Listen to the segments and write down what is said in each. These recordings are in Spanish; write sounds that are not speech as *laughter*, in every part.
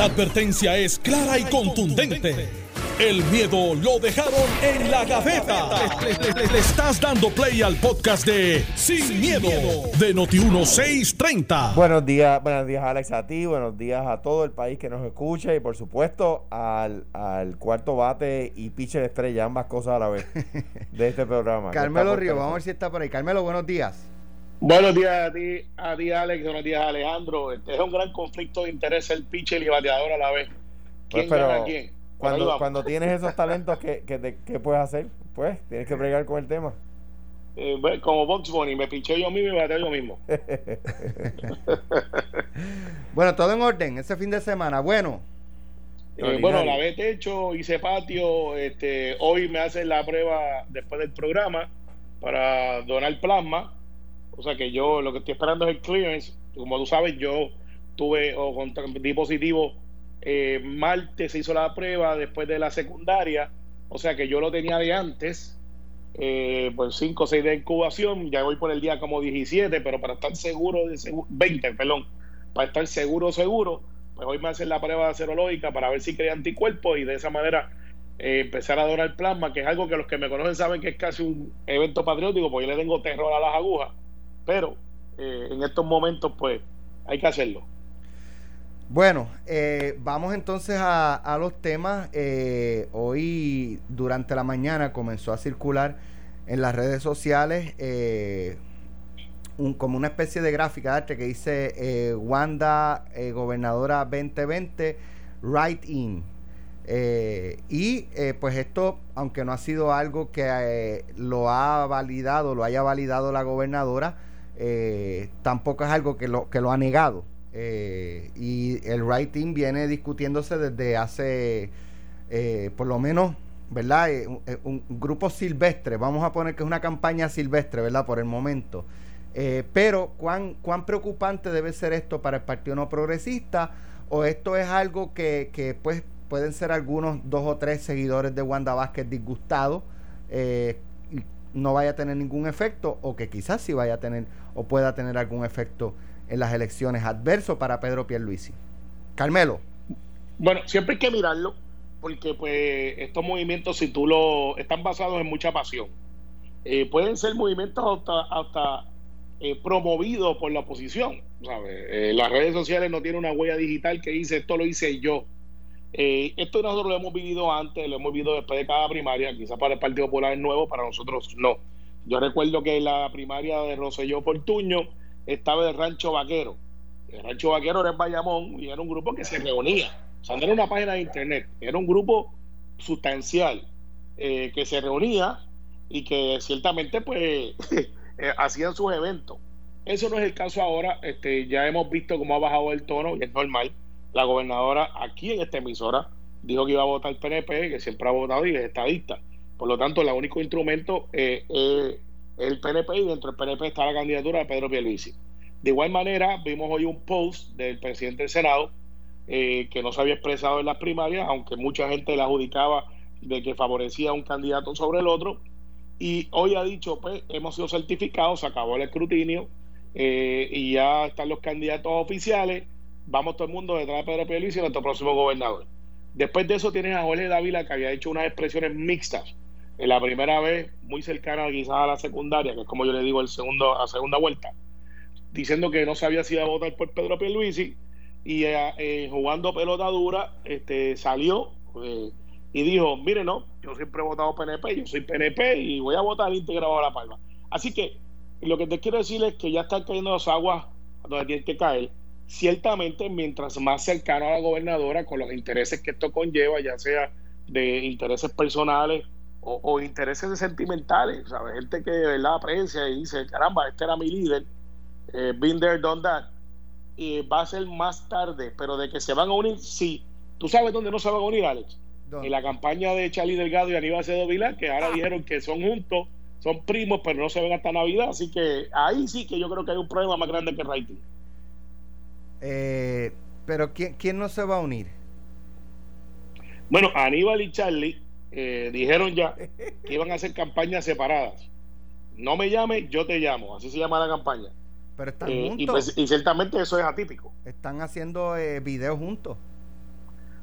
La advertencia es clara y contundente. El miedo lo dejaron en la gaveta. Le, estás dando play al podcast de Sin, miedo, de Noti1630. Buenos días, buenos días Alex a ti, buenos días a todo el país que nos escucha y por supuesto al, cuarto bate y pitcher estrella, ambas cosas a la vez de este programa. *laughs* Carmelo Río, vamos a ver si está por ahí. Carmelo, buenos días. Buenos días a ti, a ti Alex, buenos días Alejandro. Este es un gran conflicto de interés el pitcher y bateador a la vez. ¿Quién pues, gana quién? Cuando, cuando tienes esos talentos, ¿qué, qué, puedes hacer? Pues tienes que bregar con el tema. Eh, como Box Bunny, me pinché yo mismo y me bateo yo mismo. *laughs* bueno, todo en orden, ese fin de semana. Bueno. Eh, bueno, la vez hecho, hice patio. Este, hoy me hacen la prueba después del programa para donar plasma o sea que yo lo que estoy esperando es el clearance. Como tú sabes, yo tuve o di positivo eh, martes, se hizo la prueba después de la secundaria. O sea que yo lo tenía de antes, eh, por 5 o 6 de incubación. Ya voy por el día como 17, pero para estar seguro, de 20, perdón, para estar seguro, seguro, pues hoy me hacen la prueba serológica para ver si crea anticuerpos y de esa manera eh, empezar a donar plasma, que es algo que los que me conocen saben que es casi un evento patriótico, porque yo le tengo terror a las agujas pero eh, en estos momentos pues hay que hacerlo. Bueno, eh, vamos entonces a, los temas. Eh, hoy durante la mañana comenzó a circular en las redes sociales un, como una especie de gráfica que dice Wanda, gobernadora 2020, right in. y pues esto, aunque no ha sido algo que lo ha validado, lo haya validado la gobernadora, eh, tampoco es algo que lo, que lo ha negado. Eh, y el writing viene discutiéndose desde hace, eh, por lo menos, ¿verdad? Un, grupo silvestre, vamos a poner que es una campaña silvestre, ¿verdad? Por el momento. pero, ¿cuán, ¿cuán preocupante debe ser esto para el Partido No Progresista? ¿O esto es algo que, que pues, pueden ser algunos dos o tres seguidores de Wanda Vázquez disgustados? no vaya a tener ningún efecto o que quizás sí vaya a tener o pueda tener algún efecto en las elecciones adverso para Pedro Pierluisi. Carmelo. Bueno, siempre hay que mirarlo porque pues estos movimientos si tú lo están basados en mucha pasión. Eh, pueden ser movimientos hasta, eh, promovidos por la oposición. Eh, las redes sociales no tienen una huella digital que dice esto lo hice yo eh, esto nosotros lo hemos vivido antes, lo hemos vivido después de cada primaria, quizás para el Partido Popular es nuevo, para nosotros no. Yo recuerdo que la primaria de Roselló Portuño estaba el Rancho Vaquero. El Rancho Vaquero era en Bayamón y era un grupo que se reunía. O sea, no era una página de internet, era un grupo sustancial eh, que se reunía y que ciertamente pues *laughs* eh, hacían sus eventos. Eso no es el caso ahora, este, ya hemos visto cómo ha bajado el tono y es normal la gobernadora aquí en esta emisora dijo que iba a votar el PNP, que siempre ha votado y es estadista. Por lo tanto, el único instrumento es el PNP y dentro del PNP está la candidatura de Pedro Pierluisi. De igual manera, vimos hoy un post del presidente del Senado eh, que no se había expresado en las primarias, aunque mucha gente le adjudicaba de que favorecía a un candidato sobre el otro. Y hoy ha dicho, pues hemos sido certificados, se acabó el escrutinio eh, y ya están los candidatos oficiales vamos todo el mundo detrás de Pedro Pierluisi nuestro próximo gobernador. Después de eso tienes a Jorge Dávila que había hecho unas expresiones mixtas. En la primera vez, muy cercana quizás a la secundaria, que es como yo le digo el segundo, a segunda vuelta, diciendo que no sabía si iba a votar por Pedro Pierluisi y eh, eh, jugando pelota dura este, salió eh, y dijo, mire no, yo siempre he votado PNP, yo soy PNP y voy a votar integrado a La Palma. Así que lo que te quiero decir es que ya están cayendo las aguas donde tienen que caer ciertamente mientras más cercano a la gobernadora con los intereses que esto conlleva, ya sea de intereses personales o, intereses sentimentales, ¿sabes? Gente que verdad aprecia y dice, caramba, este era mi líder, eh, been there, done that, y va a ser más tarde, pero de que se van a unir, sí. ¿Tú sabes dónde no se van a unir, Alex? En la campaña de Charlie Delgado y Aníbal Cedo Vilar, que ahora ah. dijeron que son juntos, son primos, pero no se ven hasta Navidad, así que ahí sí que yo creo que hay un problema más grande que rating. Eh, pero ¿quién, ¿quién, no se va a unir? Bueno, Aníbal y Charlie eh, dijeron ya que iban a hacer campañas separadas. No me llame, yo te llamo. Así se llama la campaña. Pero están eh, juntos. Pues, y, ciertamente eso es atípico. Están haciendo videos juntos.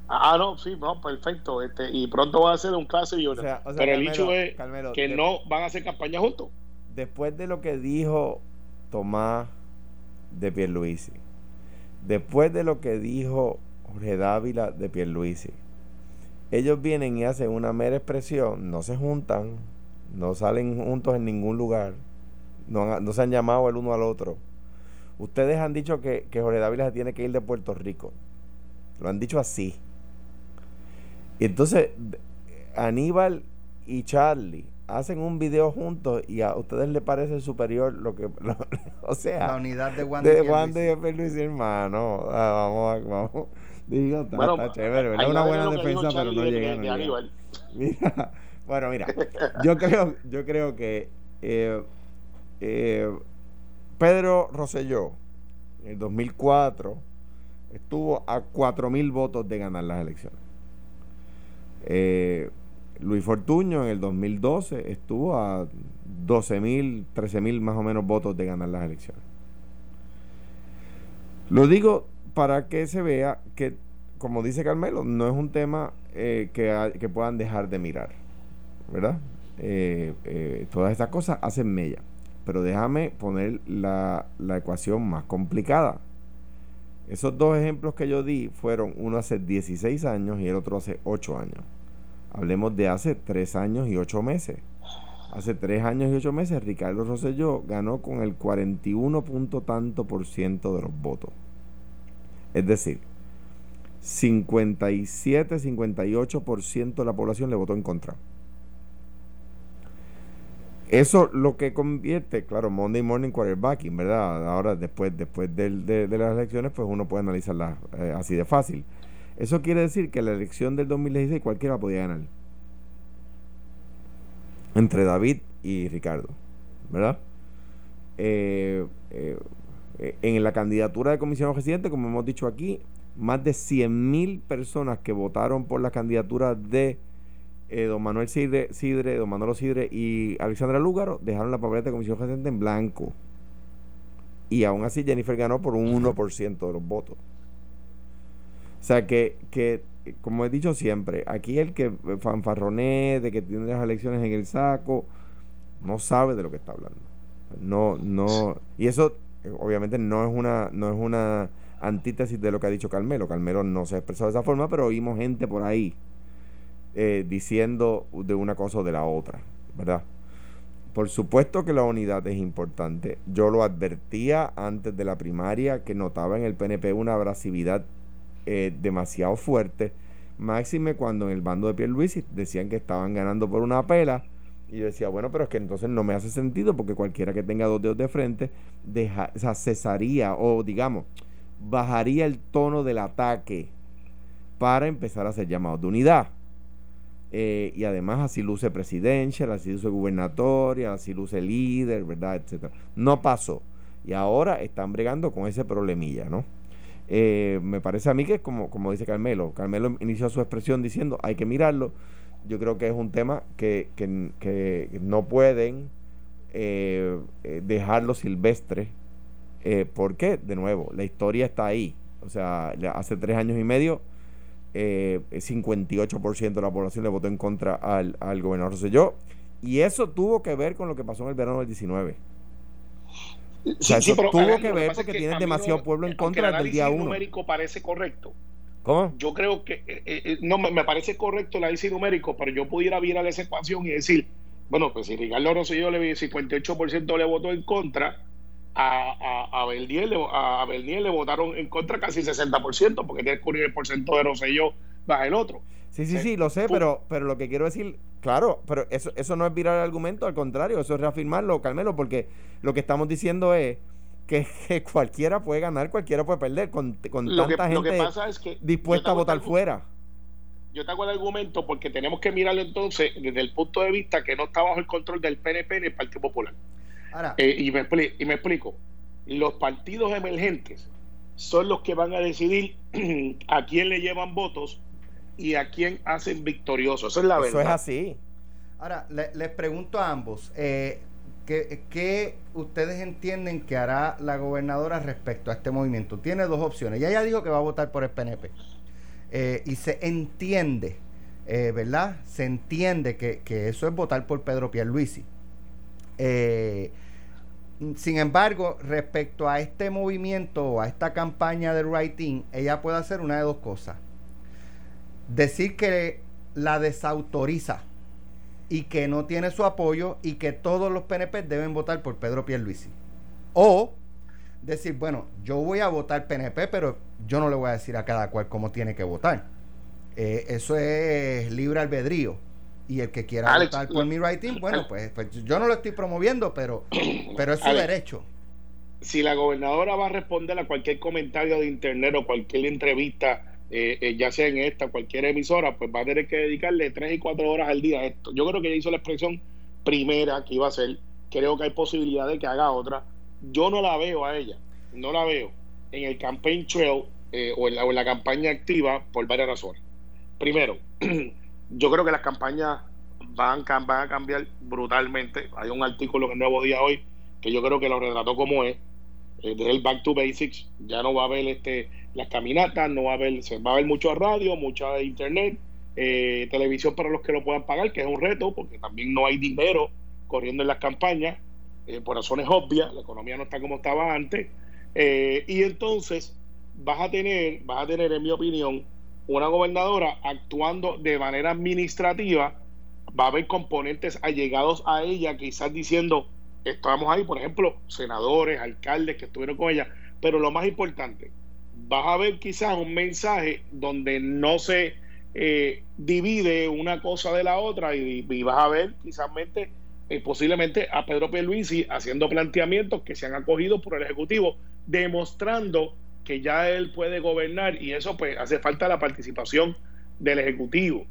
Ah, no, sí, no, perfecto. Este, y pronto va a ser un clase y Pero el hecho es que no van a hacer campaña juntos. Después de lo que dijo Tomás de Pierluisi, después de lo que dijo Jorge Dávila de Pierluisi, ellos vienen y hacen una mera expresión, no se juntan, no salen juntos en ningún lugar, no, no se han llamado el uno al otro. Ustedes han dicho que, que Jorge Dávila se tiene que ir de Puerto Rico. Lo han dicho así. Y entonces Aníbal y Charlie hacen un video juntos y a ustedes les parece superior lo que *laughs* o sea la unidad de Juan de, Juan de Luis hermano ah, vamos vamos digo está, está chévere es una buena defensa pero no llega, *laughs* mira bueno mira yo creo yo creo que eh, eh, Pedro Rosselló en el 2004 estuvo a 4.000 votos de ganar las elecciones. Eh, Luis Fortuño en el 2012 estuvo a 12.000, 13.000 más o menos votos de ganar las elecciones. Lo digo para que se vea que, como dice Carmelo, no es un tema eh, que, puedan dejar de mirar, ¿verdad? Eh, todas estas cosas hacen mella. Pero déjame poner la, la ecuación más complicada. Esos dos ejemplos que yo di fueron uno hace 16 años y el otro hace 8 años. Hablemos de hace 3 años y 8 meses. Hace 3 años y 8 meses Ricardo Rosselló ganó con el 41 punto tanto por ciento de los votos. Es decir, 57-58% de la población le votó en contra. Eso lo que convierte, claro, Monday Morning Quarterbacking, ¿verdad? Ahora, después, después de, las elecciones, pues uno puede analizarla eh, así de fácil. Eso quiere decir que la elección del 2016 cualquiera podía ganar. Entre David y Ricardo, ¿verdad? Eh, eh, en la candidatura de comisionado residente, como hemos dicho aquí, más de 100.000 personas que votaron por la candidatura de eh, don Manuel Sidre, Sidre, don Manolo Sidre y Alexandra Lúgaro dejaron la papeleta de comisión residente en blanco. Y aún así Jennifer ganó por un 1% de los votos. O sea que, que, como he dicho siempre, aquí el que fanfarroné de que tiene las elecciones en el saco, no sabe de lo que está hablando. No, no, y eso eh, obviamente no es una, no es una antítesis de lo que ha dicho Carmelo. Carmelo no se ha expresado de esa forma, pero oímos gente por ahí eh, diciendo de una cosa o de la otra, ¿verdad? Por supuesto que la unidad es importante. Yo lo advertía antes de la primaria que notaba en el PNP una abrasividad eh, demasiado fuerte, máxime cuando en el bando de Pierluisi decían que estaban ganando por una pela. Y yo decía, bueno, pero es que entonces no me hace sentido porque cualquiera que tenga dos dedos de frente deja, o cesaría o digamos, bajaría el tono del ataque para empezar a hacer llamados de unidad. Eh, y además así luce presidencia, así luce gubernatoria, así luce líder, ¿verdad? Etcétera. No pasó. Y ahora están bregando con ese problemilla, ¿no? Eh, me parece a mí que es como, como dice Carmelo. Carmelo inició su expresión diciendo hay que mirarlo. Yo creo que es un tema que, que, no pueden eh, dejarlo silvestre. ¿Por qué? De nuevo, la historia está ahí. O sea, hace tres años y medio eh, 58% de la población le votó en contra al, al gobernador Rosselló. Y eso tuvo que ver con lo que pasó en el verano del 19. eso tuvo que ver porque tienen demasiado pueblo en contra del día 1. numérico parece correcto. ¿Cómo? Yo creo que, eh, eh, eh, no, me, parece correcto el análisis numérico, pero yo pudiera virar esa ecuación y decir, bueno, pues si Ricardo Rosselló le 58% le votó en contra, a, a, a, Bernier, le, a le votaron en contra casi 60%, porque tiene que el porcentaje de Rosselló baja el otro. Sí, sí, sí, lo sé, pero, pero lo que quiero decir, claro, pero eso, eso no es virar el argumento, al contrario, eso es reafirmarlo, Carmelo, porque lo que estamos diciendo es que, cualquiera puede ganar, cualquiera puede perder, con, con tanta gente dispuesta a votar fuera. Yo te hago el argumento porque tenemos que mirarlo entonces desde el punto de vista que no está bajo el control del PNP ni el Partido Popular. Eh, y, me, y me explico. Los partidos emergentes son los que van a decidir *clears throat* a quién le llevan votos y a quién hacen victorioso. Eso es la verdad. Eso es así. Ahora, les pregunto a ambos, eh, ¿qué, ustedes entienden que hará la gobernadora respecto a este movimiento? Tiene dos opciones. Ya ella dijo que va a votar por el PNP. eh, y se entiende, eh, ¿verdad? Se entiende que, que, eso es votar por Pedro Pierluisi. Eh, sin embargo, respecto a este movimiento o a esta campaña de writing, ella puede hacer una de dos cosas. Decir que la desautoriza y que no tiene su apoyo y que todos los PNP deben votar por Pedro Pierluisi. O decir, bueno, yo voy a votar PNP, pero yo no le voy a decir a cada cual cómo tiene que votar. Eh, eso es libre albedrío. Y el que quiera votar por mi writing, bueno, pues, pues, yo no lo estoy promoviendo, pero, *coughs* pero es su derecho. Si la gobernadora va a responder a cualquier comentario de internet o cualquier entrevista, eh, eh, ya sea en esta cualquier emisora, pues va a tener que dedicarle tres y cuatro horas al día a esto. Yo creo que ella hizo la expresión primera que iba a hacer. Creo que hay posibilidad de que haga otra yo no la veo a ella, no la veo en el campaign trail eh, o, en la, campaña activa por varias razones. Primero, *clears throat* yo creo que las campañas van, van a cambiar brutalmente. Hay un artículo en el Nuevo Día hoy que yo creo que lo retrató como es, eh, desde el Back to Basics. Ya no va a haber este, las caminatas, no va a haber, se va a haber mucho radio, mucha internet, eh, televisión para los que lo puedan pagar, que es un reto, porque también no hay dinero corriendo en las campañas. Eh, por razones obvias, la economía no está como estaba antes, eh, y entonces vas a tener, vas a tener, en mi opinión, una gobernadora actuando de manera administrativa, va a haber componentes allegados a ella, quizás diciendo, estamos ahí, por ejemplo, senadores, alcaldes que estuvieron con ella, pero lo más importante, vas a ver quizás un mensaje donde no se eh, divide una cosa de la otra y, y vas a ver quizás eh, posiblemente a Pedro Pierluisi haciendo planteamientos que se han acogido por el Ejecutivo, demostrando que ya él puede gobernar y eso pues hace falta la participación del Ejecutivo.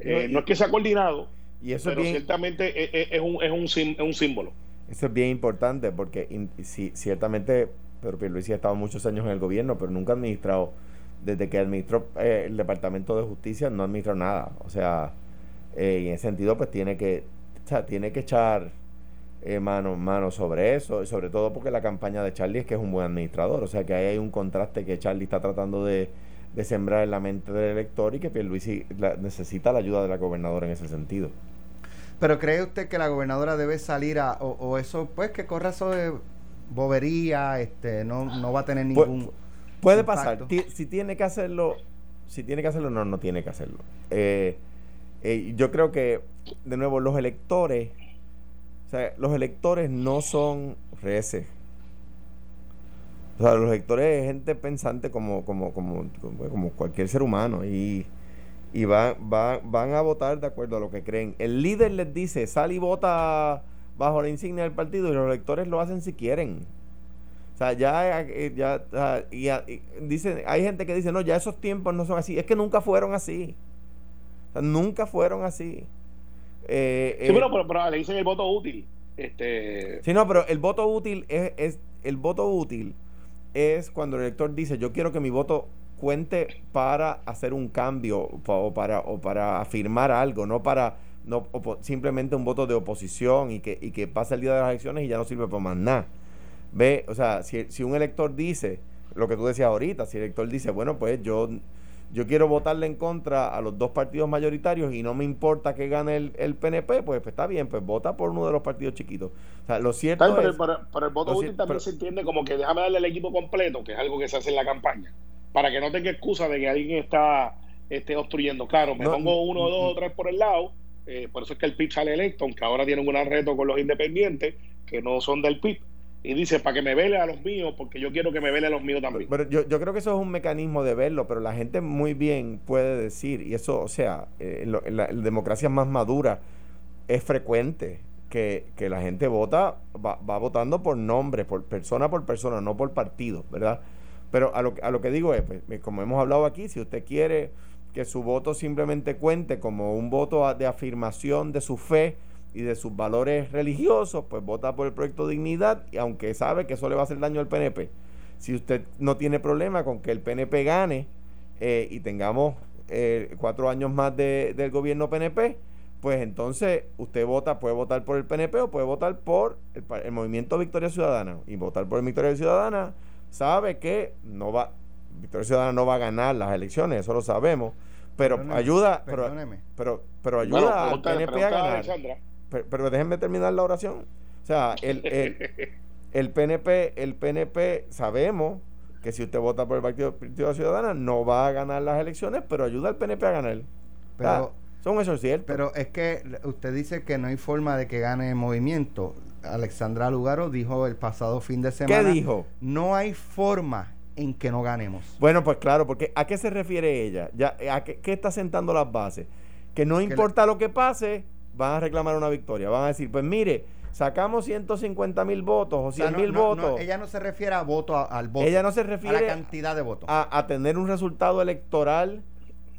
Eh, no, es que sea coordinado, y eso pero ciertamente es, un, es, un, un, símbolo. Eso es bien importante porque si, ciertamente Pedro Pierluisi ha estado muchos años en el gobierno, pero nunca ha administrado, desde que administró eh, el Departamento de Justicia, no administró nada. O sea, en ese sentido pues tiene que o sea, tiene que echar eh, mano, mano sobre eso, y sobre todo porque la campaña de Charlie es que es un buen administrador, o sea que ahí hay un contraste que Charlie está tratando de, sembrar en la mente del elector y que Pierluisi necesita la ayuda de la gobernadora en ese sentido. Pero ¿cree usted que la gobernadora debe salir a, o, eso, pues que corra sobre bobería, este, no, no va a tener ningún... puede pasar, si tiene que hacerlo, si tiene que hacerlo, no, no tiene que hacerlo. Eh, eh, yo creo que, de nuevo, los electores, o sea, los electores no son reces. O sea, los electores es gente pensante como, como, como, como cualquier ser humano y, y va, van a votar de acuerdo a lo que creen. El líder les dice, sal y vota bajo la insignia del partido y los electores lo hacen si quieren. O sea, ya, eh, ya, y, dicen, hay gente que dice, no, ya esos tiempos no son así. Es que nunca fueron así nunca fueron así. Eh, sí, pero, pero, le dicen el voto útil. Este... Sí, no, pero el voto útil es, es, el voto útil es cuando el elector dice yo quiero que mi voto cuente para hacer un cambio o para, o para afirmar algo, no para no simplemente un voto de oposición y que, y que pasa el día de las elecciones y ya no sirve para más nada. Ve, o sea, si, si un elector dice, lo que tú decías ahorita, si el elector dice, bueno, pues yo yo quiero votarle en contra a los dos partidos mayoritarios y no me importa que gane el, PNP, pues, pues, está bien, pues vota por uno de los partidos chiquitos. O sea, lo cierto pero, es... Pero, el voto útil también se entiende como que déjame darle el equipo completo, que es algo que se hace en la campaña, para que no tenga excusa de que alguien está esté obstruyendo. Claro, me pongo uno, dos o tres por el lado, eh, por eso es que el PIB sale electo, aunque ahora tienen un reto con los independientes, que no son del PIB y dice para que me vele a los míos, porque yo quiero que me vele a los míos también. Pero yo, yo creo que eso es un mecanismo de verlo, pero la gente muy bien puede decir, y eso, o sea, eh, en, la, democracia más madura es frecuente que, la gente vota, va, votando por nombre, por persona por persona, no por partido, ¿verdad? Pero a lo, a lo que digo es, pues, como hemos hablado aquí, si usted quiere que su voto simplemente cuente como un voto de afirmación de su fe, y de sus valores religiosos, pues vota por el proyecto Dignidad, y aunque sabe que eso le va a hacer daño al PNP. Si usted no tiene problema con que el PNP gane eh, y tengamos eh, cuatro años más de, del gobierno PNP, pues entonces usted vota, puede votar por el PNP o puede votar por el, movimiento Victoria Ciudadana. Y votar por el Victoria Ciudadana sabe que no va, Victoria Ciudadana no va a ganar las elecciones, eso lo sabemos, pero ayuda, pero, pero, pero, ayuda al PNP a ganar. pero, déjenme terminar la oración. O sea, el, el, PNP, *laughs* el PNP sabemos que si usted vota por el Partido, Partido Ciudadana no va a ganar las elecciones, pero ayuda al PNP a ganar. Pero, son esos ciertos. Pero es que usted dice que no hay forma de que gane el movimiento. Alexandra Lugaro dijo el pasado fin de semana. ¿Qué dijo? No hay forma en que no ganemos. Bueno, pues claro, porque ¿a qué se refiere ella? Ya, ¿A qué, está sentando las bases? Que no importa lo que pase, van a reclamar una victoria. Van a decir, pues mire, sacamos 150 mil votos o 100 mil votos. ella no se refiere a voto al voto. Ella no se refiere a la cantidad de votos. A, tener un resultado electoral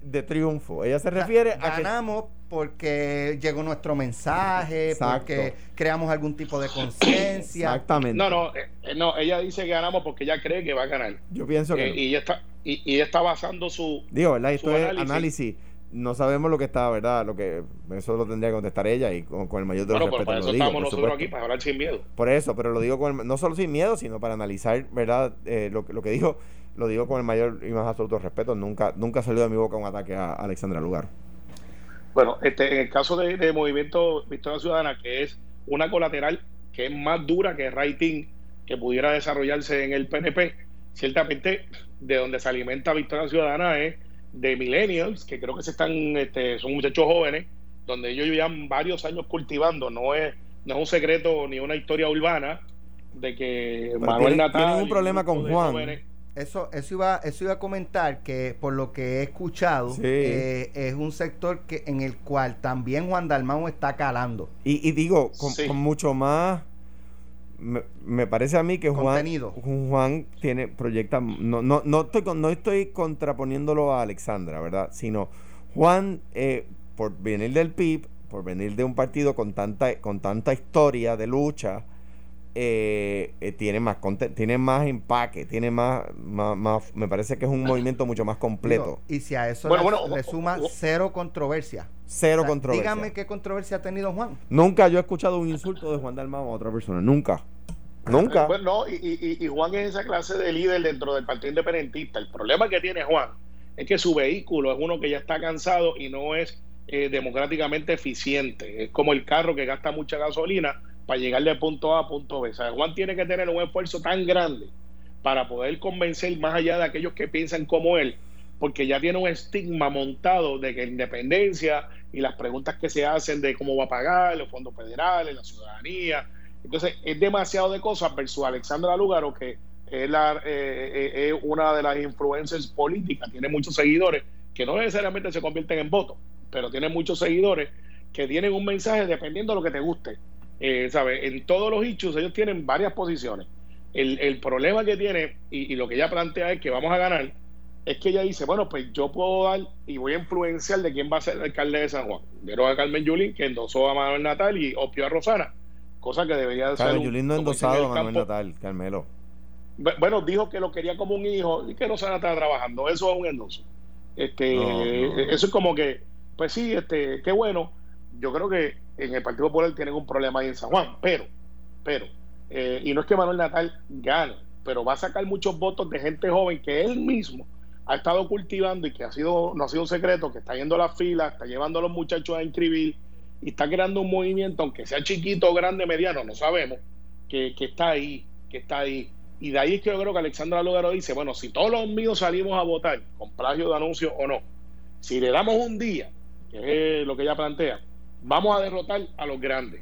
de triunfo. Ella se refiere a ganamos porque llegó nuestro mensaje, porque creamos algún tipo de conciencia. Exactamente. No, no, eh, eh, no, ella dice que ganamos porque ella cree que va a ganar. Yo pienso que eh, y ella está y, y, ella está basando su Digo, ¿verdad? Esto es análisis no sabemos lo que está, ¿verdad? Lo que eso lo tendría que contestar ella y con, el mayor de los respetos. Por eso estamos nosotros aquí, para hablar sin miedo. Por eso, pero lo digo con no solo sin miedo, sino para analizar, ¿verdad? Eh, lo, lo que dijo, lo digo con el mayor y más absoluto respeto. Nunca nunca salió de mi boca un ataque a Alexandra Lugar. Bueno, este, en el caso de, Movimiento Victoria Ciudadana, que es una colateral que es más dura que el rating que pudiera desarrollarse en el PNP, ciertamente de donde se alimenta Victoria Ciudadana es de millennials, que creo que se están, este, son muchachos jóvenes, donde ellos llevan varios años cultivando, no es, no es un secreto ni una historia urbana de que Manuel Natal tienen un problema con Juan. Eso, eso iba, eso iba a comentar que por lo que he escuchado eh, es un sector que en el cual también Juan Dalmau está calando. Y, digo, con mucho más me, parece a mí que Juan, Juan tiene, proyecta, no, no, no, estoy, no estoy contraponiéndolo a Alexandra, ¿verdad? Sino Juan, eh, por venir del PIB, por venir de un partido con tanta, con tanta historia de lucha, eh, eh, tiene más tiene más empaque, tiene más, más, me parece que es un movimiento mucho más completo. y si a eso le, suma cero controversia. Cero controversia. Dígame qué controversia ha tenido Juan. Nunca yo he escuchado un insulto de Juan Dalmau a otra persona, nunca. Nunca. *laughs* Y, y, Juan es esa clase de líder dentro del Partido Independentista. El problema que tiene Juan es que su vehículo es uno que ya está cansado y no es eh, democráticamente eficiente. Es como el carro que gasta mucha gasolina para llegar de punto A a punto B. Sea, Juan tiene que tener un esfuerzo tan grande para poder convencer más allá de aquellos que piensan como él, porque ya tiene un estigma montado de que independencia y las preguntas que se hacen de cómo va a pagar, los fondos federales, la ciudadanía. Entonces, es demasiado de cosas versus Alexandra Lugaro, que es, la, eh, eh, es una de las influencers políticas, tiene muchos seguidores que no necesariamente se convierten en votos, pero tiene muchos seguidores que tienen un mensaje dependiendo de lo que te guste. Eh, ¿sabe? En todos los hechos ellos tienen varias posiciones. El, el problema que tiene, y, lo que ella plantea es que vamos a ganar, es que ella dice, bueno, pues yo puedo dar y voy a influenciar de quién va a ser el alcalde de San Juan. Vieron a Carmen Yulín, que endosó a Manuel Natal y opio a Rosana, cosa que debería ser... Carmen Yulín no endosado a Manuel Natal, Carmelo. Bueno, dijo que lo quería como un hijo y que Rosana estaba trabajando. Eso es un endoso. Este, Eso es como que, pues sí, este, qué bueno. Yo creo que en el Partido Popular tienen un problema ahí en San Juan, pero, pero, eh, y no es que Manuel Natal gane, pero va a sacar muchos votos de gente joven que él mismo ha estado cultivando y que ha sido, no ha sido un secreto, que está yendo a las filas, está llevando a los muchachos a inscribir y está creando un movimiento, aunque sea chiquito, grande, mediano, no sabemos, que, que está ahí, que está ahí. Y de ahí es que yo creo que Alexandra Lugaro dice, bueno, si todos los míos salimos a votar, con plagio de anuncio o no, si le damos un día, que es lo que ella plantea, vamos a derrotar a los grandes.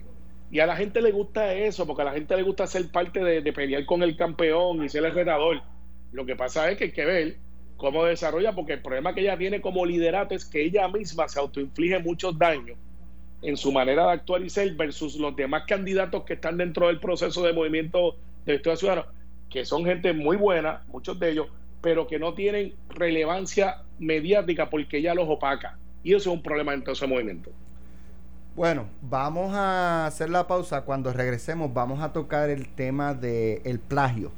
Y a la gente le gusta eso, porque a la gente le gusta ser parte de, pelear con el campeón y ser el retador. Lo que pasa es que hay que ver cómo desarrolla, porque el problema que ella tiene como liderato es que ella misma se autoinflige muchos daños en su manera de actuar y ser versus los demás candidatos que están dentro del proceso de movimiento de Estado Ciudadano, que son gente muy buena, muchos de ellos, pero que no tienen relevancia mediática porque ella los opaca. Y eso es un problema dentro de ese movimiento. Bueno, vamos a hacer la pausa. Cuando regresemos vamos a tocar el tema del el plagio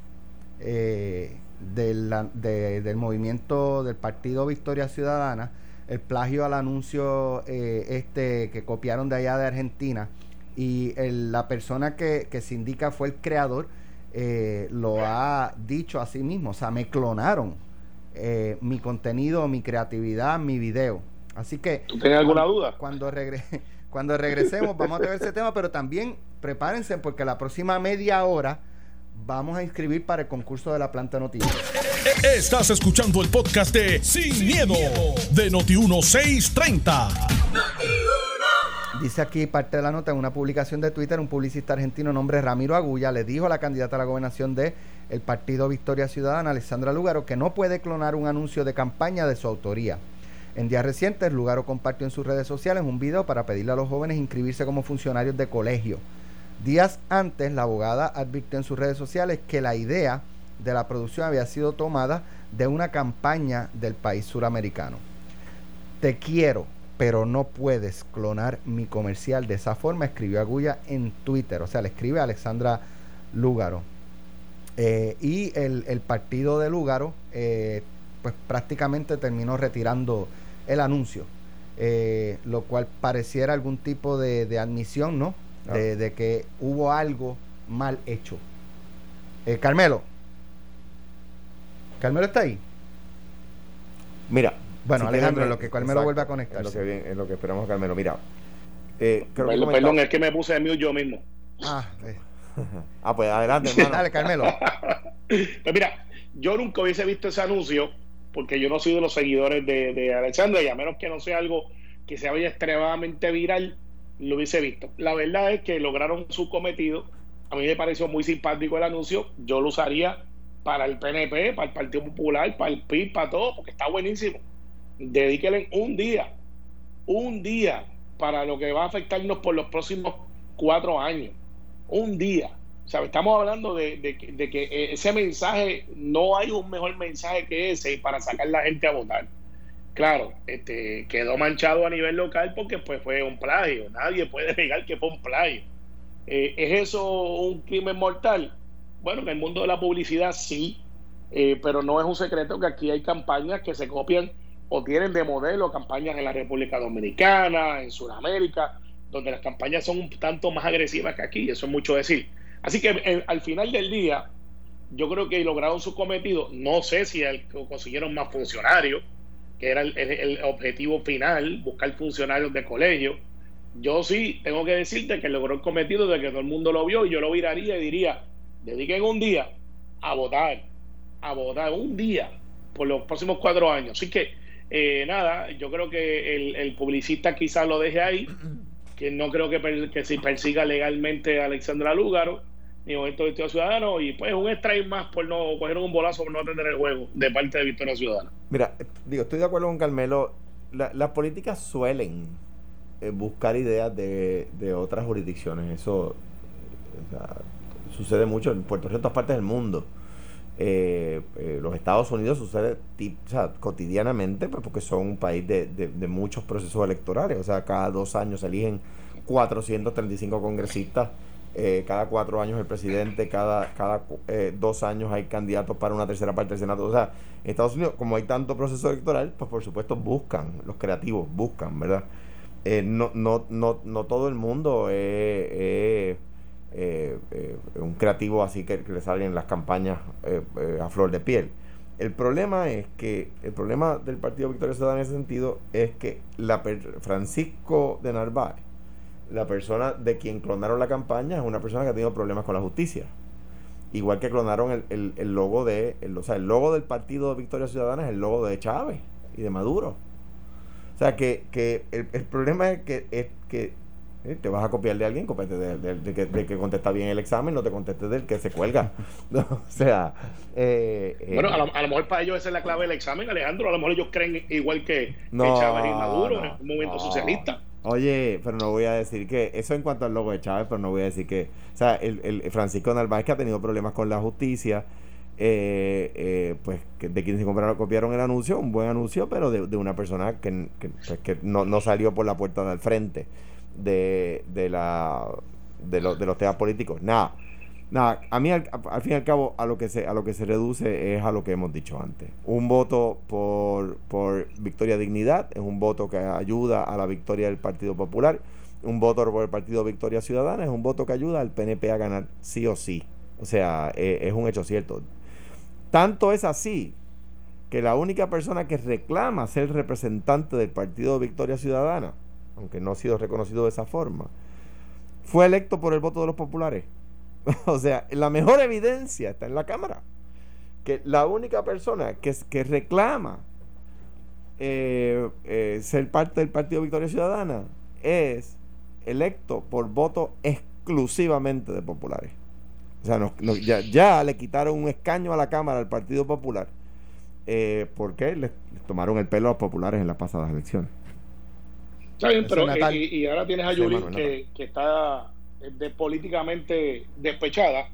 eh, del, del movimiento del Partido Victoria Ciudadana, el plagio al anuncio eh, este que copiaron de allá de Argentina y la persona que, que, se indica fue el creador, eh, lo ha dicho a sí mismo, o sea, me clonaron eh, mi contenido, mi creatividad, mi video. Así que... ¿Tú tienes alguna duda? Cuando, *laughs* cuando regresemos vamos a ver ese tema, pero también prepárense porque la próxima media hora vamos a inscribir para el concurso de la planta noticias. Estás escuchando el podcast de Sin, miedo, de Noti1630. Dice aquí parte de la nota en una publicación de Twitter, un publicista argentino nombre Ramiro Agulla le dijo a la candidata a la gobernación de el partido Victoria Ciudadana, Alessandra Lugaro, que no puede clonar un anuncio de campaña de su autoría. En días recientes, Lugaro compartió en sus redes sociales un video para pedirle a los jóvenes inscribirse como funcionarios de colegio. Días antes, la abogada advirtió en sus redes sociales que la idea de la producción había sido tomada de una campaña del país suramericano. Te quiero, pero no puedes clonar mi comercial de esa forma, escribió Agulla en Twitter. O sea, le escribe a Alexandra Lúgaro. Eh, y el, partido de Lúgaro, eh, pues prácticamente terminó retirando el anuncio, eh, lo cual pareciera algún tipo de, admisión, ¿no? Ah. De, que hubo algo mal hecho. Carmelo. Carmelo está ahí. Mira, bueno, Alejandro, en lo que Carmelo vuelve a conectar. En lo que, esperamos a Carmelo. Mira. Eh, perdón, es que me puse de mí yo mismo. Ah, eh. *laughs* ah pues adelante, *laughs* hermano. Dale, Carmelo. *laughs* pues mira, yo nunca hubiese visto ese anuncio porque yo no soy de los seguidores de, de y a menos que no sea algo que se vaya extremadamente viral, lo hubiese visto. La verdad es que lograron su cometido. A mí me pareció muy simpático el anuncio. Yo lo usaría para el PNP, para el Partido Popular, para el PIB, para todo, porque está buenísimo dedíquenle un día, un día para lo que va a afectarnos por los próximos cuatro años. Un día. O estamos hablando de, que ese mensaje, no hay un mejor mensaje que ese para sacar la gente a votar. Claro, este, quedó manchado a nivel local porque pues fue un plagio. Nadie puede negar que fue un plagio. Eh, ¿Es eso un crimen mortal? Bueno, en el mundo de la publicidad sí, eh, pero no es un secreto que aquí hay campañas que se copian o tienen de modelo campañas en la República Dominicana, en Sudamérica, donde las campañas son un tanto más agresivas que aquí, eso es mucho decir. Así que eh, al final del día, yo creo que lograron su cometido, no sé si consiguieron más funcionarios, que era el, objetivo final, buscar funcionarios de colegio. Yo sí tengo que decirte que logró el cometido de que todo el mundo lo vio y yo lo viraría y diría, dediquen un día a votar, a votar un día por los próximos cuatro años. Así que eh, nada, yo creo que el, publicista quizás lo deje ahí, que no creo que, que si persiga legalmente a Alexandra Lúgaro, ni Movimiento Victoria Ciudadano, y pues un strike más por no coger un bolazo por no atender el juego de parte de Victoria Ciudadana. Mira, digo, estoy de acuerdo con Carmelo, las políticas suelen eh, buscar ideas de, de, otras jurisdicciones, eso sucede mucho en Puerto Rico, en todas partes del mundo. Eh, eh, los Estados Unidos sucede cotidianamente, pues, porque son un país de, muchos procesos electorales. O sea, cada dos años se eligen 435 congresistas, eh, cada cuatro años el presidente, cada, cada dos años hay candidatos para una tercera parte del Senado. O sea, en Estados Unidos, como hay tanto proceso electoral, pues por supuesto buscan, los creativos buscan, ¿verdad? no, no, no, no todo el mundo es eh, eh, un creativo así que, le salen las campañas eh, a flor de piel. El problema es que, el problema del Partido Victoria Ciudadana en ese sentido es que la Francisco de Narváez, la persona de quien clonaron la campaña, es una persona que ha tenido problemas con la justicia. Igual que clonaron el, el, logo de, el, o sea, el logo del Partido Victoria Ciudadana es el logo de Chávez y de Maduro. O sea que, que el, el problema es que, es que te vas a copiar de alguien, cópiate de, que, contesta bien el examen, no te contestes del que se cuelga. *laughs* o sea. Eh, eh, bueno, a lo, mejor para ellos esa es la clave del examen, Alejandro. A lo mejor ellos creen igual que, Chávez y Maduro en un movimiento socialista. Oye, pero no voy a decir que. Eso en cuanto al logo de Chávez, pero no voy a decir que. O sea, el, el Francisco Narváez que ha tenido problemas con la justicia. Eh, pues de quienes se compraron, copiaron el anuncio, un buen anuncio, pero de, una persona que, que, pues, no, no, salió por la puerta del frente de, de, la, de, de los temas políticos. Nada, nada, a mí al, fin y al cabo a lo, que se, a lo que se reduce es a lo que hemos dicho antes. Un voto por, por Victoria Dignidad es un voto que ayuda a la victoria del Partido Popular. Un voto por el Partido Victoria Ciudadana es un voto que ayuda al PNP a ganar sí o sí. O sea, eh, es un hecho cierto. Tanto es así que la única persona que reclama ser representante del Partido Victoria Ciudadana, aunque no ha sido reconocido de esa forma, fue electo por el voto de los populares. *laughs* o sea, la mejor evidencia está en la Cámara. Que la única persona que, que reclama eh, eh, ser parte del Partido Victoria Ciudadana es electo por voto exclusivamente de populares. O sea, ya, le quitaron un escaño a la Cámara al Partido Popular eh, porque les, tomaron el pelo a los populares en las pasadas elecciones. Está bien, pero eh, y, ahora tienes a Yulín que, está políticamente despechada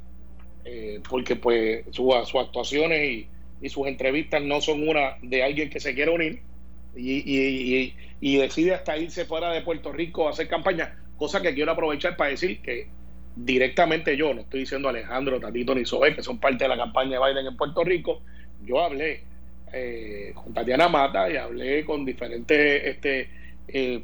porque pues sus actuaciones y, sus entrevistas no son una de alguien que se quiere unir y, y, decide hasta irse fuera de Puerto Rico a hacer campaña, cosa que quiero aprovechar para decir que directamente yo, no estoy diciendo Alejandro, Tatito ni Sobe, que son parte de la campaña de Biden en Puerto Rico, yo hablé eh, con Tatiana Mata y hablé con diferentes este, eh,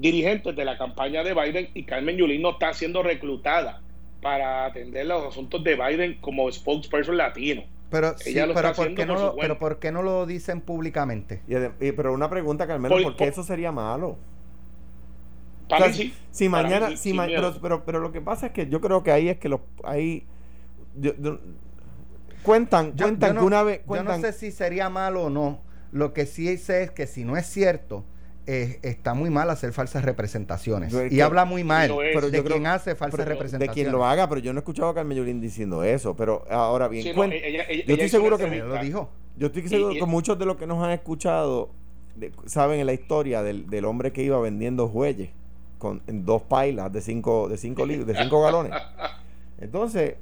dirigentes de la campaña de Biden y Carmen Yulín no está siendo reclutada para atender los asuntos de Biden como spokesperson latino. Pero, pero, ¿por qué no lo, pero ¿por qué no lo dicen públicamente? Y, pero una pregunta, Carmelo, ¿por, qué eso sería malo? si, mañana, si pero, pero, lo que pasa es que yo creo que ahí es que los ahí cuentan, cuentan que una vez yo no sé si sería malo o no. Lo que sí sé es que si no es cierto, está muy mal hacer falsas representaciones. y habla muy mal pero de quien hace falsas representaciones. De quien lo haga, pero yo no he escuchado a Carmen Yulín diciendo eso. Pero ahora bien, yo estoy seguro que me lo dijo. Yo estoy seguro que muchos de los que nos han escuchado saben en la historia del, del hombre que iba vendiendo jueyes con en dos pailas de cinco, de cinco, de cinco galones. *laughs* Entonces,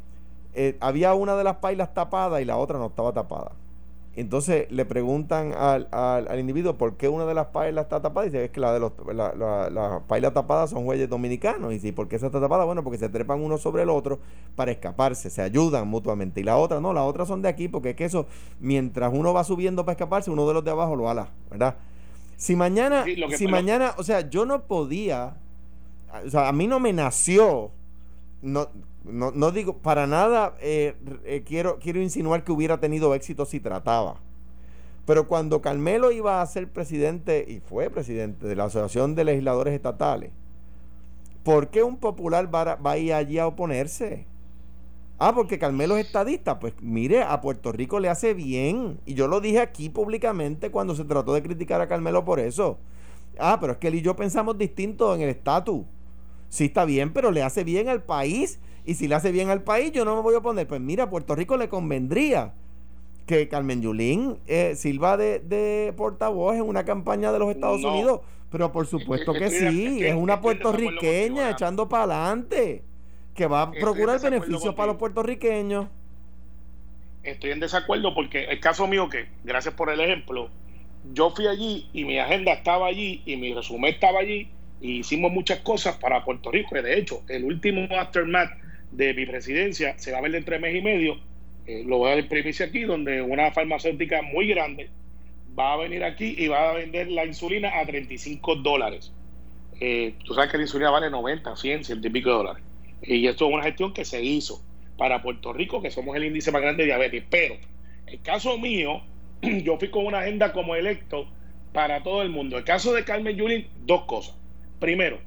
eh, había una de las pailas tapada y la otra no estaba tapada. Entonces le preguntan al, al, individuo por qué una de las pailas está tapada y dice es que la de los la, las pailas tapadas son jueyes dominicanos y dice ¿por qué esa está tapada? Bueno, porque se trepan uno sobre el otro para escaparse, se ayudan mutuamente y la otra no, la otra son de aquí porque es que eso mientras uno va subiendo para escaparse uno de los de abajo lo ala, ¿verdad? Si mañana si mañana, o sea, yo no podía o sea, a mí no me nació no no, no digo, para nada eh, eh, quiero, quiero insinuar que hubiera tenido éxito si trataba. Pero cuando Carmelo iba a ser presidente, y fue presidente de la Asociación de Legisladores Estatales, ¿por qué un popular va, va a ir allí a oponerse? Ah, porque Carmelo es estadista. Pues mire, a Puerto Rico le hace bien. Y yo lo dije aquí públicamente cuando se trató de criticar a Carmelo por eso. Ah, pero es que él y yo pensamos distinto en el estatus. Sí está bien, pero le hace bien al país y si le hace bien al país, yo no me voy a oponer. Pues mira, a Puerto Rico le convendría que Carmen Yulín eh, sirva de, portavoz en una campaña de los Estados Unidos. Pero por supuesto que, sí, es una puertorriqueña echando para adelante, que va a procurar beneficios para los puertorriqueños. Estoy en desacuerdo porque el caso mío que, gracias por el ejemplo, yo fui allí y mi agenda estaba allí y mi resumen estaba allí y hicimos muchas cosas para Puerto Rico. de hecho, el último aftermath de mi presidencia se va a ver de tres meses y medio. Eh, lo voy a dar primicia aquí, donde una farmacéutica muy grande va a venir aquí y va a vender la insulina a 35 dólares. Eh, tú sabes que la insulina vale 90, 100, 100 y pico de dólares. Y esto es una gestión que se hizo para Puerto Rico, que somos el índice más grande de diabetes. Pero, el caso mío, *clears throat* yo fui con una agenda como electo para todo el mundo. El caso de Carmen Yulín, dos cosas. Primero,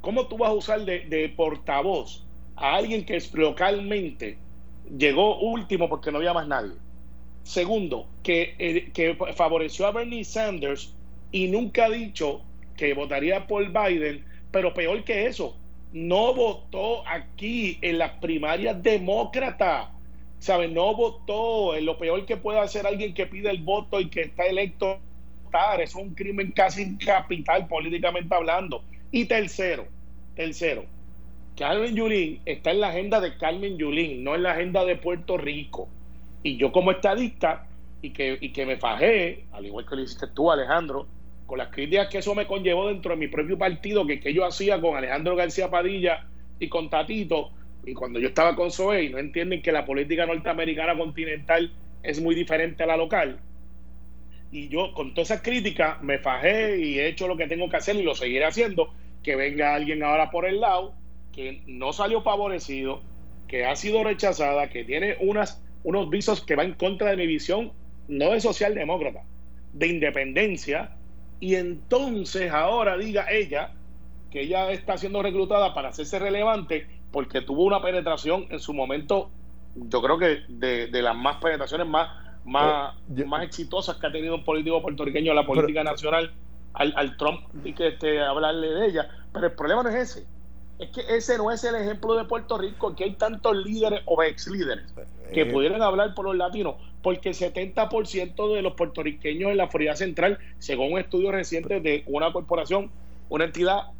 ¿cómo tú vas a usar de, de portavoz a alguien que localmente llegó último porque no había más nadie. Segundo, que, eh, que favoreció a Bernie Sanders y nunca ha dicho que votaría por Biden, pero peor que eso, no votó aquí en las primarias demócratas. ¿Sabe? No votó. En lo peor que puede hacer alguien que pide el voto y que está electo. Es un crimen casi capital políticamente hablando. Y tercero, tercero, Carmen Yulín está en la agenda de Carmen Yulín, no en la agenda de Puerto Rico. Y yo como estadista, y que, y que me fajé, al igual que lo hiciste tú, Alejandro, con las críticas que eso me conllevó dentro de mi propio partido, que, que yo hacía con Alejandro García Padilla y con Tatito, y cuando yo estaba con Zoe, y no entienden que la política norteamericana continental es muy diferente a la local. Y yo con todas esas críticas me fajé y he hecho lo que tengo que hacer y lo seguiré haciendo, que venga alguien ahora por el lado que no salió favorecido, que ha sido rechazada, que tiene unas, unos visos que van en contra de mi visión no de socialdemócrata, de independencia, y entonces ahora diga ella que ella está siendo reclutada para hacerse relevante porque tuvo una penetración en su momento, yo creo que de, las más penetraciones más, más, más exitosas que ha tenido un político puertorriqueño en la política nacional al, al Trump y que este, hablarle de ella. Pero el problema no es ese. Es que ese no es el ejemplo de Puerto Rico, que hay tantos líderes o ex líderes que eh. pudieran hablar por los latinos, porque el 70% de los puertorriqueños en la Florida Central, según un estudio reciente de una corporación, una entidad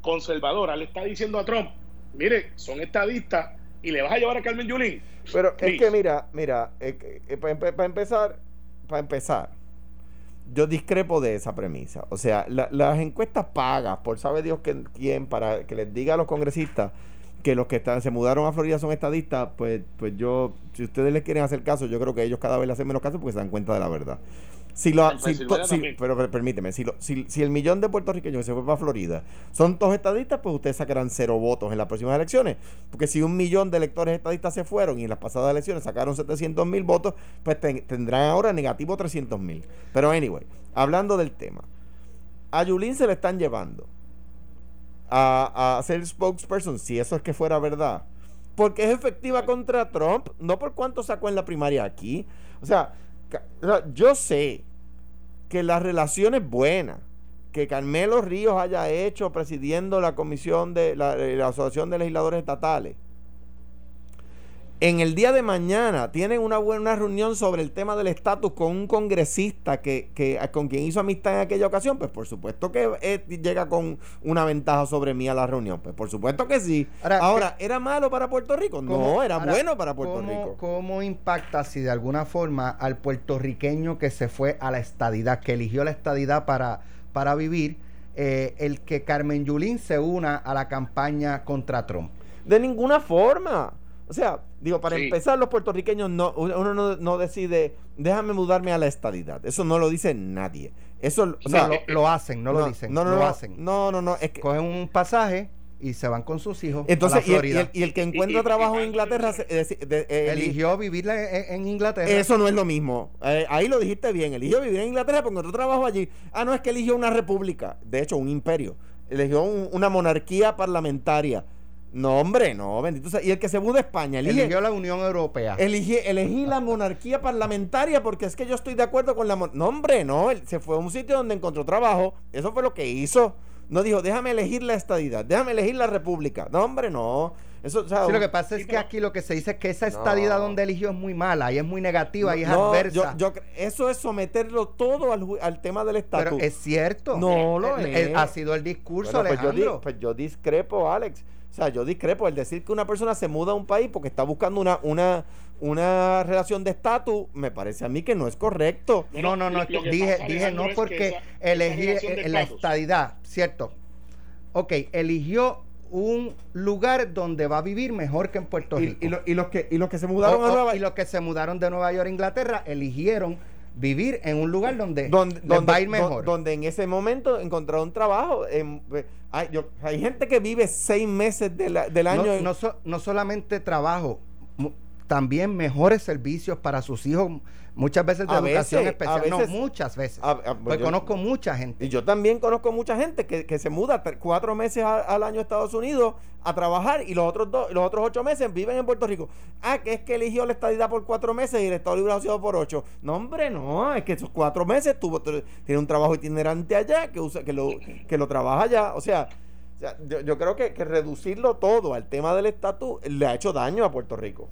conservadora, le está diciendo a Trump, mire, son estadistas y le vas a llevar a Carmen Yulín. Pero es que mira, mira, eh, eh, para empezar, para empezar, yo discrepo de esa premisa. O sea, las encuestas pagas por sabe Dios quién para que les diga a los congresistas que los que se mudaron a Florida son estadistas, pues, pues yo, si ustedes les quieren hacer caso, yo creo que ellos cada vez le hacen menos caso porque se dan cuenta de la verdad. Si lo, pero permíteme, si, si, el millón de puertorriqueños que se fue para Florida son todos estadistas, pues ustedes sacarán cero votos en las próximas elecciones. Porque si un millón de electores estadistas se fueron y en las pasadas elecciones sacaron 700 mil votos, pues tendrán ahora negativo 300 mil. Pero anyway, hablando del tema, a Yulín se le están llevando a, a ser spokesperson, si eso es que fuera verdad. Porque es efectiva contra Trump, no por cuánto sacó en la primaria aquí. O sea, yo sé que la relación es buena, que Carmelo Ríos haya hecho presidiendo la comisión de la, la Asociación de Legisladores Estatales en el día de mañana tienen una buena reunión sobre el tema del estatus con un congresista que, que, con quien hizo amistad en aquella ocasión, pues por supuesto que eh, llega con una ventaja sobre mí a la reunión. Pues por supuesto que sí. Ahora, ¿era malo para Puerto Rico? No, era bueno para Puerto Rico. ¿Cómo impacta si de alguna forma al puertorriqueño que se fue a la estadidad, que eligió la estadidad para, para vivir, eh, el que Carmen Yulín se una a la campaña contra Trump? De ninguna forma. O sea, digo, para empezar, los puertorriqueños no, uno no, decide, déjame mudarme a la estadidad. Eso no lo dice nadie. Eso, o sea, lo, hacen, no, lo dicen. No, no, lo hacen. No, no, no. Es que, Cogen un pasaje y se van con sus hijos. Entonces, Y, el, que encuentra trabajo en Inglaterra eh, eligió vivir en, Inglaterra. Eso no es lo mismo. Eh, ahí lo dijiste bien. Eligió vivir en Inglaterra porque encontró trabajo allí. Ah, no, es que eligió una república. De hecho, un imperio. Eligió una monarquía parlamentaria no, hombre, no, bendito sea. Y el que se muda a España eligió la Unión Europea. Elegí, elegí la monarquía parlamentaria porque es que yo estoy de acuerdo con la. No, hombre, no. Él se fue a un sitio donde encontró trabajo. Eso fue lo que hizo. No dijo, déjame elegir la estadidad, déjame elegir la república. No, hombre, no. Eso, sí, lo que pasa es que aquí lo que se dice es que esa estadidad donde eligió es muy mala y es muy negativa y es adversa. Yo, eso es someterlo todo al, tema del estatus. Pero es cierto. No lo es. Ha sido el discurso, pues, yo, pues yo discrepo, Alex. O sea, yo discrepo. El decir que una persona se muda a un país porque está buscando una, una, una relación de estatus, me parece a mí que no es correcto. No, no, no. dije, dije no porque elegí la estadidad, ¿cierto? Ok, eligió un lugar donde va a vivir mejor que en Puerto Rico. Y, los, que, y los que se mudaron a Nueva Y los que se mudaron de Nueva York a Inglaterra eligieron vivir en un lugar donde, donde, va a ir mejor. Donde en ese momento encontraron un trabajo. En, hay, hay, gente que vive seis meses del año. No, no, solamente trabajo, también mejores servicios para sus hijos muchas veces de educación especial. no, muchas veces. pues conozco mucha gente. Y yo también conozco mucha gente que, se muda cuatro meses al año a Estados Unidos a trabajar y los otros dos, los otros ocho meses viven en Puerto Rico. Ah, que es que eligió la estadidad por cuatro meses y el Estado Libre Asociado por ocho. No, hombre, no, es que esos cuatro meses tuvo, tiene un trabajo itinerante allá que usa, que lo, que lo trabaja allá. O sea, yo, creo que, que reducirlo todo al tema del estatus le ha hecho daño a Puerto Rico.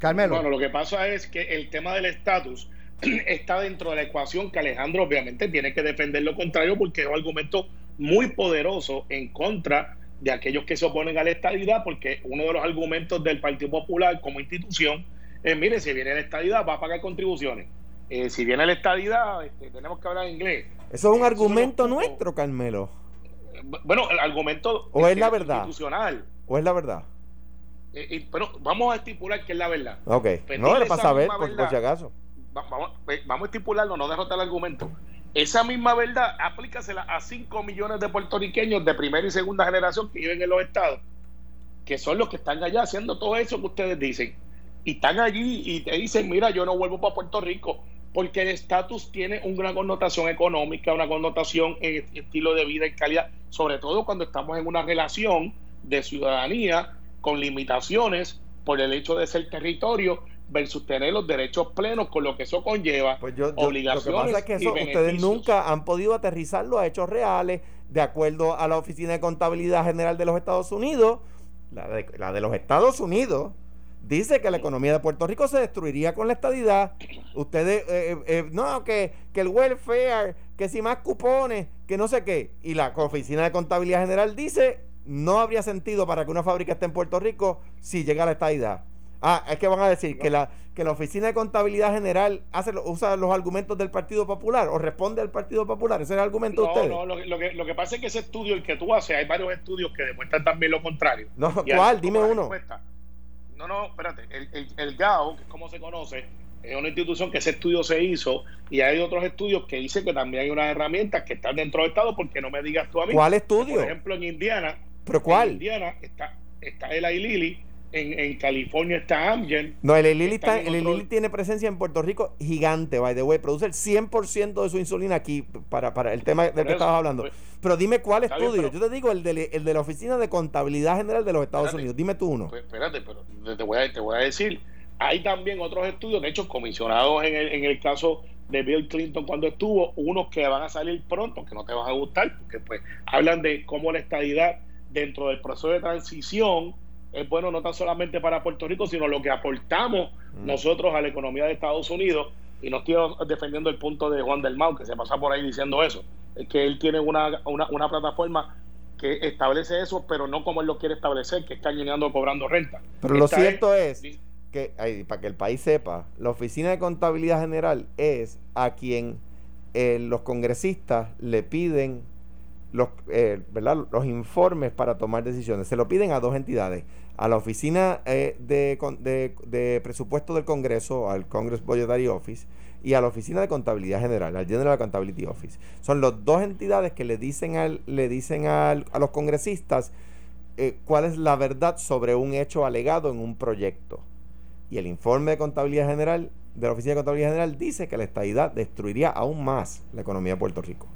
Carmelo. Bueno, lo que pasa es que el tema del estatus *clears throat* está dentro de la ecuación que Alejandro obviamente tiene que defender lo contrario porque es un argumento muy poderoso en contra de aquellos que se oponen a la estadidad porque uno de los argumentos del Partido Popular como institución es, mire, si viene la estadidad va a pagar contribuciones. Eh, si viene la estadidad, este, tenemos que hablar inglés. Eso es un argumento nuestro, Carmelo. Bueno, el argumento o es, la verdad. Institucional. O es la verdad. Eh, pero vamos a estipular que es la verdad. Ok, no le pasa a ver, por, si acaso. vamos, eh, vamos, a estipularlo, no derrotar el argumento. Esa misma verdad, aplícasela a 5 millones de puertorriqueños de primera y segunda generación que viven en los estados, que son los que están allá haciendo todo eso que ustedes dicen. Y están allí y te dicen, mira, yo no vuelvo para Puerto Rico. porque el estatus tiene una connotación económica, una connotación en estilo de vida y calidad, sobre todo cuando estamos en una relación de ciudadanía con limitaciones por el hecho de ser territorio versus tener los derechos plenos con lo que eso conlleva, pues yo, obligaciones. Lo que pasa es que eso, ustedes nunca han podido aterrizarlo a hechos reales de acuerdo a la Oficina de Contabilidad General de los Estados Unidos, la de, la de los Estados Unidos dice que la economía de Puerto Rico se destruiría con la estadidad. Ustedes, eh, eh, eh, no, que, que el welfare, que si más cupones, que no sé qué. Y la Oficina de Contabilidad General dice, no habría sentido para que una fábrica esté en Puerto Rico si llega a la estadidad. Ah, es que van a decir que la que la Oficina de Contabilidad General hace, usa los argumentos del Partido Popular o responde al Partido Popular. ¿Ese es el argumento de ustedes? No, lo, lo, que, lo que pasa es que ese estudio, el que tú haces, hay varios estudios que demuestran también lo contrario. No, ¿cuál? Dime uno. No, no, espérate. El, el, GAO, que es como se conoce, es una institución que ese estudio se hizo y hay otros estudios que dicen que también hay unas herramientas que están dentro del Estado porque no me digas tú a mí. ¿Cuál estudio? Por ejemplo, en Indiana. ¿Pero cuál? En Indiana está, está el Lilly en, en, California está Amgen. No, el Lilly, está, el tiene presencia en Puerto Rico gigante, by the way. Produce el 100% de su insulina aquí para, para el tema del que estabas hablando. Pues, pero dime cuál estudio. Yo te digo el de, el de la Oficina de Contabilidad General de los Estados Unidos. Dime tú uno. Pues, espérate, pero te voy, a, te voy a decir. Hay también otros estudios, de hecho, comisionados en el, en el caso de Bill Clinton cuando estuvo, unos que van a salir pronto, que no te van a gustar, porque pues hablan de cómo la estadidad dentro del proceso de transición es bueno no tan solamente para Puerto Rico, sino lo que aportamos mm. nosotros a la economía de Estados Unidos. Y no estoy defendiendo el punto de Juan del Mau, que se pasa por ahí diciendo eso. Es que él tiene una, una, plataforma que establece eso, pero no como él lo quiere establecer, que está llenando cobrando renta. Pero lo cierto es, que, para que el país sepa, la Oficina de Contabilidad General es a quien eh, los congresistas le piden los, eh, ¿verdad? los informes para tomar decisiones. Se lo piden a dos entidades, a la Oficina eh, de, de, Presupuesto del Congreso, al Congress Budgetary Office, y a la Oficina de Contabilidad General, al General Accountability Office. Son las dos entidades que le dicen, al, le dicen al, a los congresistas eh, cuál es la verdad sobre un hecho alegado en un proyecto. Y el informe de Contabilidad General, de la Oficina de Contabilidad General, dice que la estadidad destruiría aún más la economía de Puerto Rico.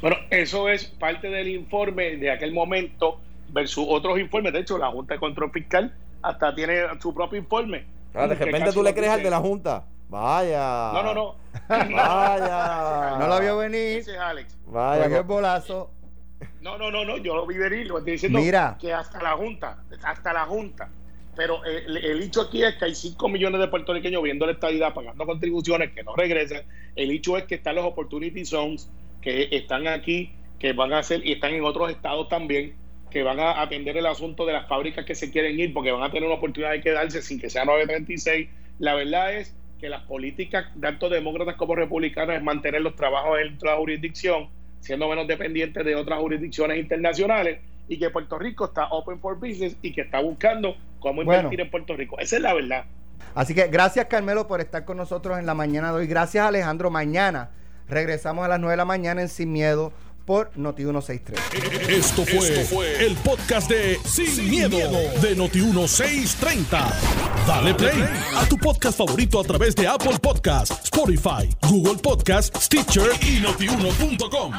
Bueno, eso es parte del informe de aquel momento versus otros informes. De hecho, la Junta de Control Fiscal hasta tiene su propio informe. Ah, de repente tú le crees al de la Junta. Vaya. No, no, no. Vaya. *laughs* no lo vio venir. Es Alex. Vaya. el bolazo. No, no, no, no. Yo lo vi venir. Lo estoy diciendo Mira. que hasta la Junta, hasta la Junta. Pero el, el, hecho aquí es que hay 5 millones de puertorriqueños viendo la estadidad, pagando contribuciones que no regresan. El hecho es que están los opportunity zones que están aquí, que van a hacer y están en otros estados también, que van a atender el asunto de las fábricas que se quieren ir porque van a tener una oportunidad de quedarse sin que sea 936. La verdad es que las políticas, tanto demócratas como republicanas, es mantener los trabajos en la jurisdicción, siendo menos dependientes de otras jurisdicciones internacionales, y que Puerto Rico está open for business y que está buscando cómo invertir en Puerto Rico. Esa es la verdad. Así que gracias Carmelo por estar con nosotros en la mañana de hoy. Gracias Alejandro. Mañana Regresamos a las 9 de la mañana en Sin Miedo por Noti 1630. Esto fue, el podcast de Sin, miedo, de Noti 1630. Dale play a tu podcast favorito a través de Apple Podcasts, Spotify, Google Podcasts, Stitcher y notiuno.com.